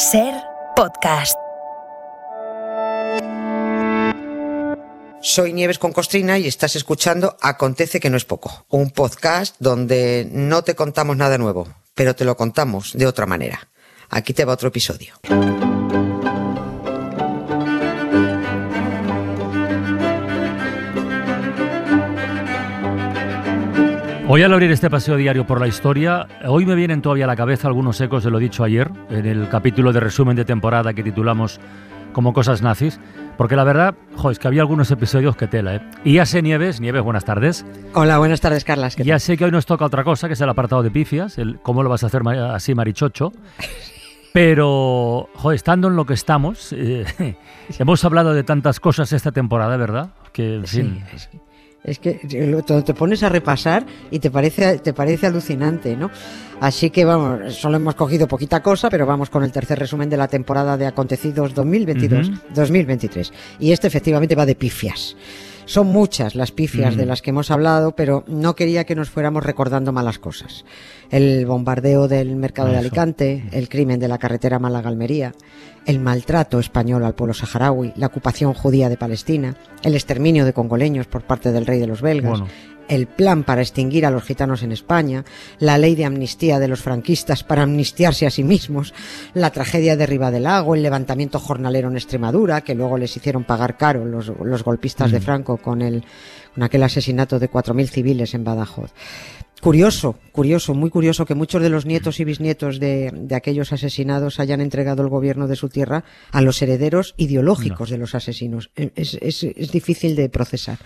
Ser podcast. Soy Nieves con Costrina y estás escuchando Acontece que no es poco, un podcast donde no te contamos nada nuevo, pero te lo contamos de otra manera. Aquí te va otro episodio. Hoy al abrir este paseo diario por la historia, hoy me vienen todavía a la cabeza algunos ecos de lo dicho ayer, en el capítulo de resumen de temporada que titulamos como cosas nazis, porque la verdad, jo, es que había algunos episodios que tela, ¿eh? Y ya sé, Nieves, Nieves, buenas tardes. Hola, buenas tardes, Carlas. Ya sé que hoy nos toca otra cosa, que es el apartado de pifias, el cómo lo vas a hacer así, marichocho. Pero, jo, estando en lo que estamos, eh, hemos hablado de tantas cosas esta temporada, ¿verdad? Que, en fin... Sí, es que te pones a repasar y te parece, te parece alucinante, ¿no? Así que vamos, solo hemos cogido poquita cosa, pero vamos con el tercer resumen de la temporada de acontecidos 2022-2023. Y este efectivamente va de pifias. Son muchas las pifias de las que hemos hablado, pero no quería que nos fuéramos recordando malas cosas. El bombardeo del mercado de Alicante, el crimen de la carretera Málaga-Almería, el maltrato español al pueblo saharaui, la ocupación judía de Palestina, el exterminio de congoleños por parte del rey de los belgas, el plan para extinguir a los gitanos en España, la ley de amnistía de los franquistas para amnistiarse a sí mismos, la tragedia de Lago, el levantamiento jornalero en Extremadura, que luego les hicieron pagar caro los, golpistas de mm. Franco con, el, con aquel asesinato de 4.000 civiles en Badajoz. Curioso, curioso, muy curioso que muchos de los nietos y bisnietos de, aquellos asesinados hayan entregado el gobierno de su tierra a los herederos ideológicos de los asesinos. Es, es difícil de procesar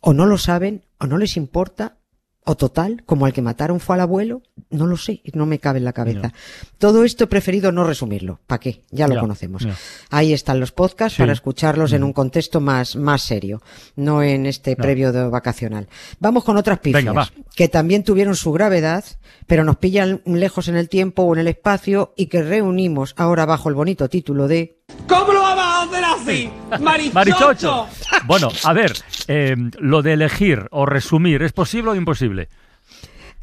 o no lo saben, o no les importa, o total, como el que mataron fue al abuelo, no lo sé, no me cabe en la cabeza. Todo esto he preferido no resumirlo. ¿Para qué? Ya lo conocemos. Ahí están los podcasts para escucharlos en un contexto más, más serio, no en este previo de vacacional. Vamos con otras pifias que también tuvieron su gravedad, pero nos pillan lejos en el tiempo o en el espacio y que reunimos ahora bajo el bonito título de ¿Cómo lo vamos a hacer así? Marichocho. Bueno, a ver, eh, lo de elegir o resumir, ¿es posible o imposible?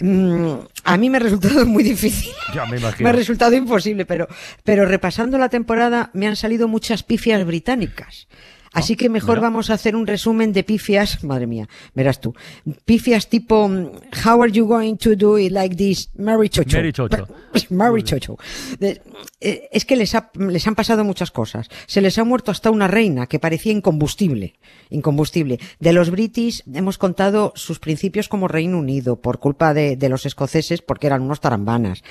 Mm, a mí me ha resultado muy difícil. Ya me imagino. Me ha resultado imposible, pero, pero repasando la temporada me han salido muchas pifias británicas. Así que mejor vamos a hacer un resumen de pifias, madre mía, verás tú. Pifias tipo, mm, how are you going to do it like this? Mary Chocho. Mary Chocho. Mary Chocho. Eh, es que les, les han pasado muchas cosas. Se les ha muerto hasta una reina que parecía incombustible. Incombustible. De los british hemos contado sus principios como Reino Unido por culpa de, de los escoceses porque eran unos tarambanas.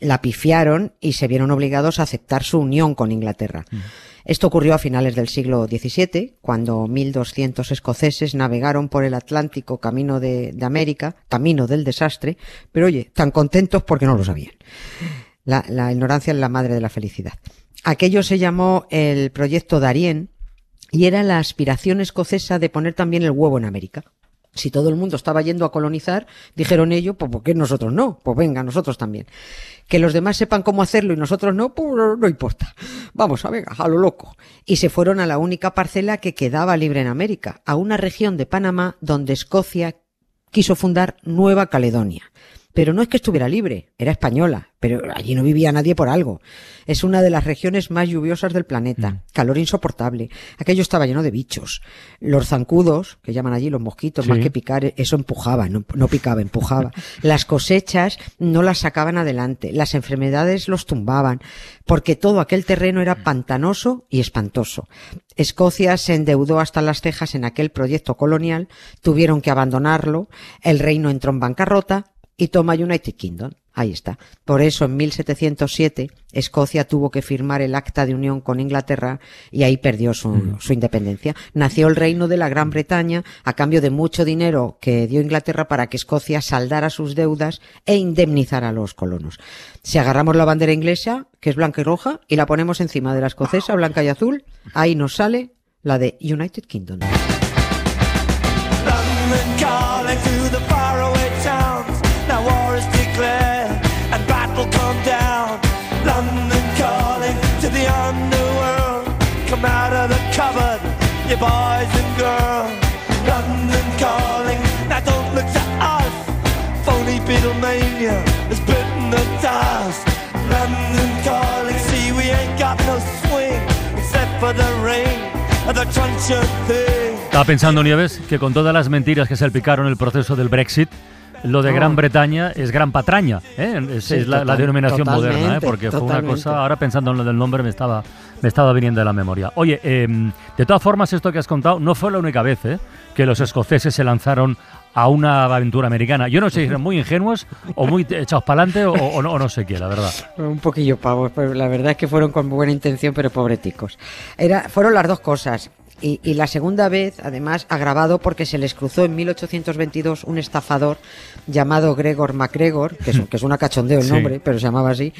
La pifiaron y se vieron obligados a aceptar su unión con Inglaterra. Mm. Esto ocurrió a finales del siglo XVII, cuando 1.200 escoceses navegaron por el Atlántico camino de, América, camino del desastre, pero oye, tan contentos porque no lo sabían. La, la ignorancia es la madre de la felicidad. Aquello se llamó el proyecto Darien y era la aspiración escocesa de poner también el huevo en América si todo el mundo estaba yendo a colonizar, dijeron ellos, pues ¿por qué nosotros no? Pues venga, nosotros también. Que los demás sepan cómo hacerlo y nosotros no, pues no importa. Vamos a ver, a lo loco. Y se fueron a la única parcela que quedaba libre en América, a una región de Panamá donde Escocia quiso fundar Nueva Caledonia. Pero no es que estuviera libre, era española, pero allí no vivía nadie por algo. Es una de las regiones más lluviosas del planeta, mm. calor insoportable. Aquello estaba lleno de bichos. Los zancudos, que llaman allí los mosquitos, más que picar, eso empujaba, no, no picaba, empujaba. las cosechas no las sacaban adelante, las enfermedades los tumbaban, porque todo aquel terreno era pantanoso y espantoso. Escocia se endeudó hasta las cejas en aquel proyecto colonial, tuvieron que abandonarlo, el reino entró en bancarrota, y toma United Kingdom. Ahí está. Por eso en 1707 Escocia tuvo que firmar el acta de unión con Inglaterra y ahí perdió su, mm. su, independencia. Nació el reino de la Gran Bretaña a cambio de mucho dinero que dio Inglaterra para que Escocia saldara sus deudas e indemnizara a los colonos. Si agarramos la bandera inglesa, que es blanca y roja, y la ponemos encima de la escocesa, blanca y azul, ahí nos sale la de United Kingdom. Boys and girls. London calling, now don't look to us. Phony Beatlemania has bitten the dust. London calling, see we ain't Estaba pensando, Nieves, que con todas las mentiras que salpicaron el proceso del Brexit, lo de Gran Bretaña es Gran Patraña, ¿eh? es, la, denominación moderna, ¿eh? porque fue una cosa, ahora pensando en lo del nombre me estaba, me estaba viniendo de la memoria. Oye, em, de todas formas, esto que has contado no fue la única vez ¿eh? que los escoceses se lanzaron a una aventura americana. Yo no sé si eran muy ingenuos o muy echados para adelante o, no, sé qué, la verdad. Un poquillo pavos, pero la verdad es que fueron con buena intención, pero pobreticos. Era, fueron las dos cosas. Y, la segunda vez, además, agravado porque se les cruzó en 1822 un estafador llamado Gregor MacGregor, que es, que es una cachondeo el nombre, pero se llamaba así,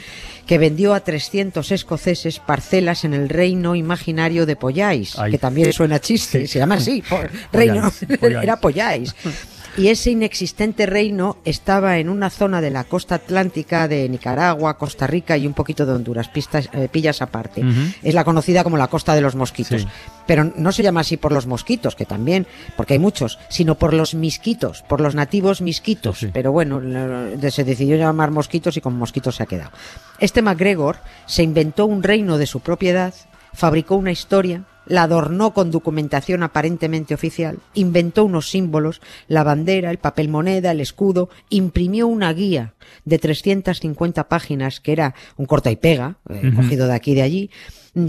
que vendió a 300 escoceses parcelas en el reino imaginario de Pollais, que también suena chiste, se llama así, reino, era Pollais y ese inexistente reino estaba en una zona de la costa atlántica de Nicaragua, Costa Rica y un poquito de Honduras, pistas, eh, pillas aparte. Es la conocida como la costa de los mosquitos. Pero no se llama así por los mosquitos, que también, porque hay muchos, sino por los misquitos, por los nativos misquitos. Pero bueno, se decidió llamar mosquitos y con mosquitos se ha quedado. Este MacGregor se inventó un reino de su propiedad, fabricó una historia, la adornó con documentación aparentemente oficial, inventó unos símbolos, la bandera, el papel moneda, el escudo, imprimió una guía de 350 páginas que era un corta y pega, eh, cogido de aquí y de allí,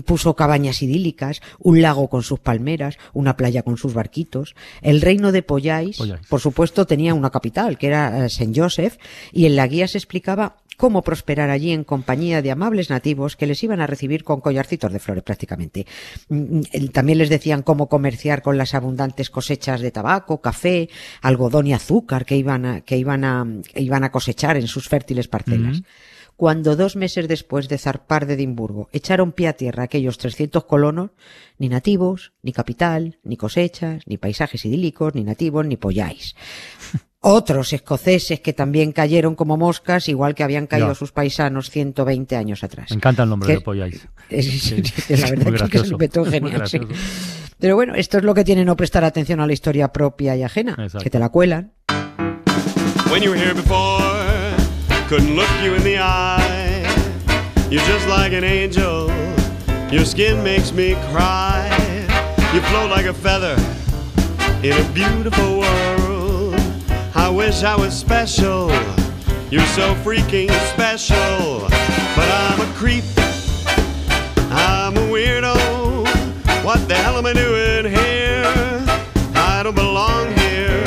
puso cabañas idílicas, un lago con sus palmeras, una playa con sus barquitos. El reino de Pollais, por supuesto, tenía una capital, que era eh, Saint Joseph, y en la guía se explicaba cómo prosperar allí en compañía de amables nativos que les iban a recibir con collarcitos de flores prácticamente. Mm, mm, también les decían cómo comerciar con las abundantes cosechas de tabaco, café, algodón y azúcar que iban a, que iban a, iban a cosechar en sus fértiles parcelas. Cuando dos meses después de zarpar de Edimburgo echaron pie a tierra aquellos 300 colonos, ni nativos, ni capital, ni cosechas, ni paisajes idílicos, ni nativos, ni polláis otros escoceses que también cayeron como moscas, igual que habían caído sus paisanos 120 años atrás. Me encanta el nombre de Polláis. la verdad es que es un genial. Pero bueno, esto es lo que tiene no prestar atención a la historia propia y ajena, que te la cuelan. When you were here before, couldn't look you in the eye. You're just like an angel. Your skin makes me cry. You float like a feather in a beautiful world. Wish I was special. You're so freaking special. But I'm a creep. I'm a weirdo. What the hell am I doing here? I don't belong here.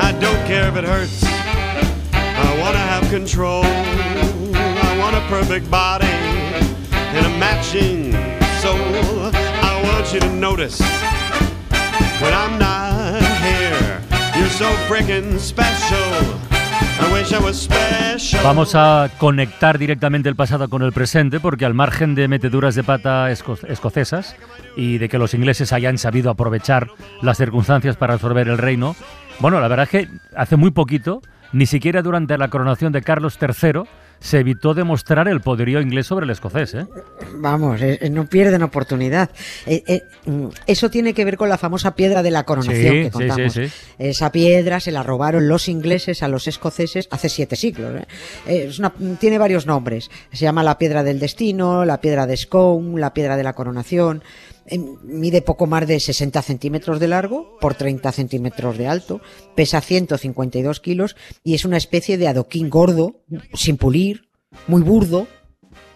I don't care if it hurts. I wanna have control. I want a perfect body and a matching soul. I want you to notice when I'm not. Vamos a conectar directamente el pasado con el presente porque al margen de meteduras de pata escocesas y de que los ingleses hayan sabido aprovechar las circunstancias para absorber el reino, bueno, la verdad es que hace muy poquito, ni siquiera durante la coronación de Carlos III, se evitó demostrar el poderío inglés sobre el escocés. ¿eh? Vamos, eh, eh, no pierden oportunidad. Mm, eso tiene que ver con la famosa piedra de la coronación que contamos. Esa piedra se la robaron los ingleses a los escoceses hace siete siglos. tiene varios nombres. Se llama la piedra del destino, la piedra de Scone, la piedra de la coronación mide poco más de 60 centímetros de largo por 30 centímetros de alto, pesa 152 kilos y es una especie de adoquín gordo, sin pulir, muy burdo,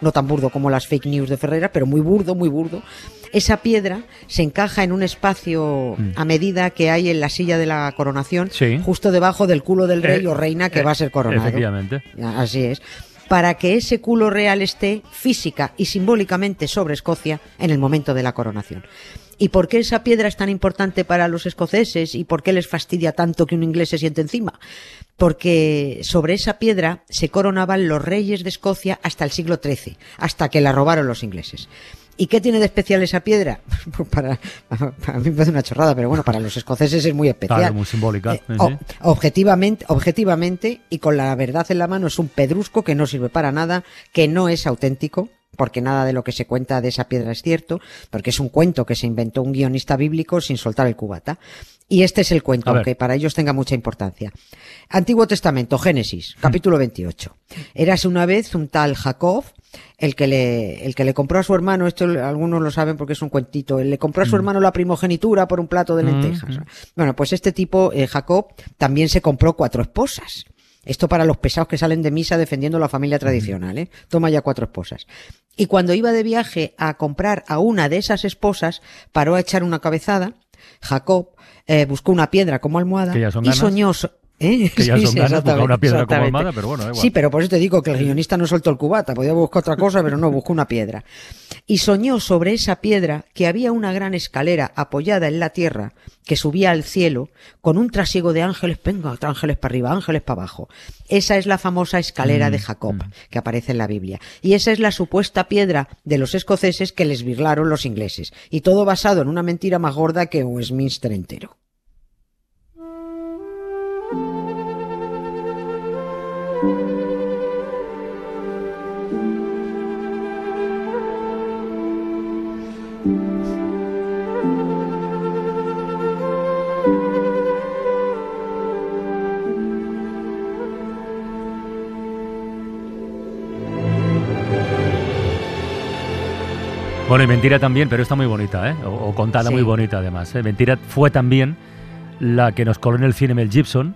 no tan burdo como las fake news de Ferreira, pero muy burdo, muy burdo. Esa piedra se encaja en un espacio mm. a medida que hay en la silla de la coronación, justo debajo del culo del rey eh, o reina que eh, va a ser coronado. Efectivamente. Así es para que ese culo real esté física y simbólicamente sobre Escocia en el momento de la coronación. ¿Y por qué esa piedra es tan importante para los escoceses y por qué les fastidia tanto que un inglés se siente encima? Porque sobre esa piedra se coronaban los reyes de Escocia hasta el siglo XIII, hasta que la robaron los ingleses. ¿Y qué tiene de especial esa piedra? Pues para, a mí me parece una chorrada, pero bueno, para los escoceses es muy especial. Claro, muy simbólica. Eh, objetivamente, objetivamente, y con la verdad en la mano, es un pedrusco que no sirve para nada, que no es auténtico, porque nada de lo que se cuenta de esa piedra es cierto, porque es un cuento que se inventó un guionista bíblico sin soltar el cubata. Y este es el cuento, aunque para ellos tenga mucha importancia. Antiguo Testamento, Génesis, capítulo 28. Érase una vez un tal Jacob el que le, el que le compró a su hermano, esto algunos lo saben porque es un cuentito, le compró a su mm. hermano la primogenitura por un plato de mm, lentejas. Bueno, pues este tipo, eh, Jacob, también se compró cuatro esposas. Esto para los pesados que salen de misa defendiendo la familia tradicional, ¿eh? Toma ya cuatro esposas. Y cuando iba de viaje a comprar a una de esas esposas, paró a echar una cabezada. Jacob eh, buscó una piedra como almohada y soñó, ¿Eh? Que ya sí, son una piedra como almada, pero bueno, Sí, pero por eso te digo que el guionista no soltó el cubata, podía buscar otra cosa, pero no, buscó una piedra. Y soñó sobre esa piedra que había una gran escalera apoyada en la tierra que subía al cielo con un trasiego de ángeles, venga, ángeles para arriba, ángeles para abajo. Esa es la famosa escalera de mm, Jacob, mm. que aparece en la Biblia. Y esa es la supuesta piedra de los escoceses que les virlaron los ingleses. Y todo basado en una mentira más gorda que Westminster entero. Bueno, y Mentira también, pero está muy bonita, ¿eh? O, contada muy bonita además. ¿eh? Mentira fue también la que nos coló en el cine Mel Gibson,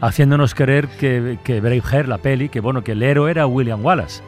haciéndonos creer que, que Braveheart, la peli, que bueno, que el héroe era William Wallace.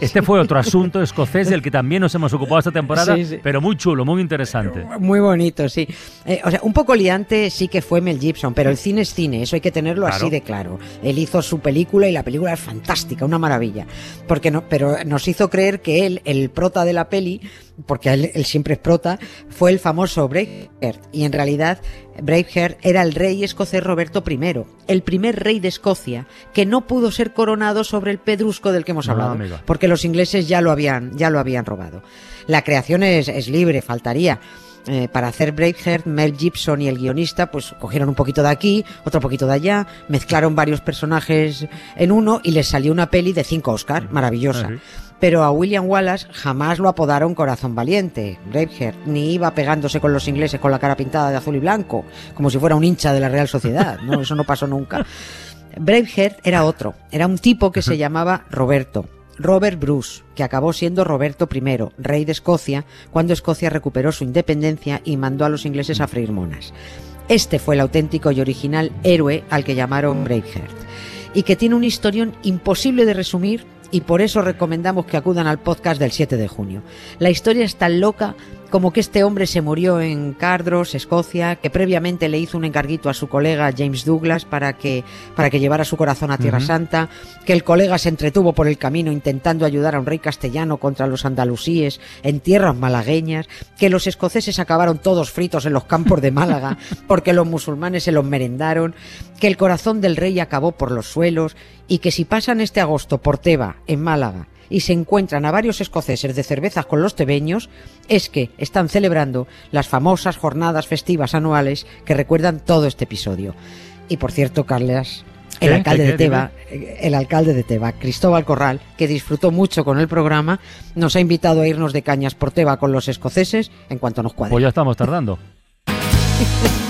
Este fue otro asunto escocés del que también nos hemos ocupado esta temporada, pero muy chulo, muy interesante. Muy bonito, sí. Eh, o sea, un poco liante sí que fue Mel Gibson, pero el cine es cine, eso hay que tenerlo así de claro. Él hizo su película y la película es fantástica, una maravilla. Porque no, pero nos hizo creer que él, el prota de la peli, porque él, siempre es prota, fue el famoso Braveheart. Y en realidad Braveheart era el rey escocés Roberto I, el primer rey de Escocia, que no pudo ser coronado sobre el pedrusco del que hemos ah, hablado, porque los ingleses ya lo habían, ya lo habían robado. La creación es, es libre, faltaría. Eh, para hacer Braveheart, Mel Gibson y el guionista pues cogieron un poquito de aquí, otro poquito de allá, mezclaron varios personajes en uno y les salió una peli de cinco Oscar, maravillosa. Pero a William Wallace jamás lo apodaron Corazón Valiente, Braveheart, ni iba pegándose con los ingleses con la cara pintada de azul y blanco, como si fuera un hincha de la Real Sociedad, no, eso no pasó nunca. Braveheart era otro, era un tipo que se llamaba Roberto, Robert Bruce, que acabó siendo Roberto I, rey de Escocia, cuando Escocia recuperó su independencia y mandó a los ingleses a freír monas. Este fue el auténtico y original héroe al que llamaron Braveheart, y que tiene un historión imposible de resumir y por eso recomendamos que acudan al podcast del 7 de junio. La historia es tan loca como que este hombre se murió en Cardros, Escocia, que previamente le hizo un encarguito a su colega James Douglas para que, para que llevara su corazón a Tierra Santa, que el colega se entretuvo por el camino intentando ayudar a un rey castellano contra los andalusíes en tierras malagueñas, que los escoceses acabaron todos fritos en los campos de Málaga porque los musulmanes se los merendaron, que el corazón del rey acabó por los suelos y que si pasan este agosto por Teba, en Málaga, y se encuentran a varios escoceses de cervezas con los tebeños, es que están celebrando las famosas jornadas festivas anuales que recuerdan todo este episodio. Y por cierto, Carles, el alcalde de Teba, el alcalde de Teba, Cristóbal Corral, que disfrutó mucho con el programa, nos ha invitado a irnos de cañas por Teba con los escoceses en cuanto nos cuadre. Pues ya estamos tardando.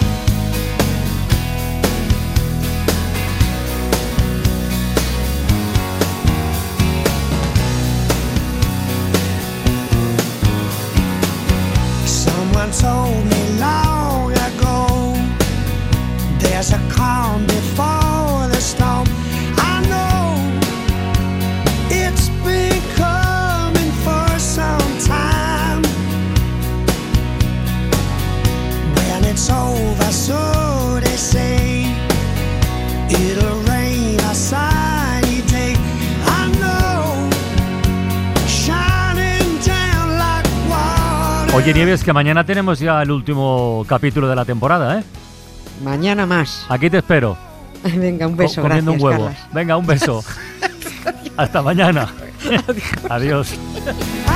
Oye, Nieves, que mañana tenemos ya el último capítulo de la temporada, ¿eh? Mañana más. Aquí te espero. Venga, un beso. comiendo un huevo. Venga, un beso. Hasta mañana. Adiós.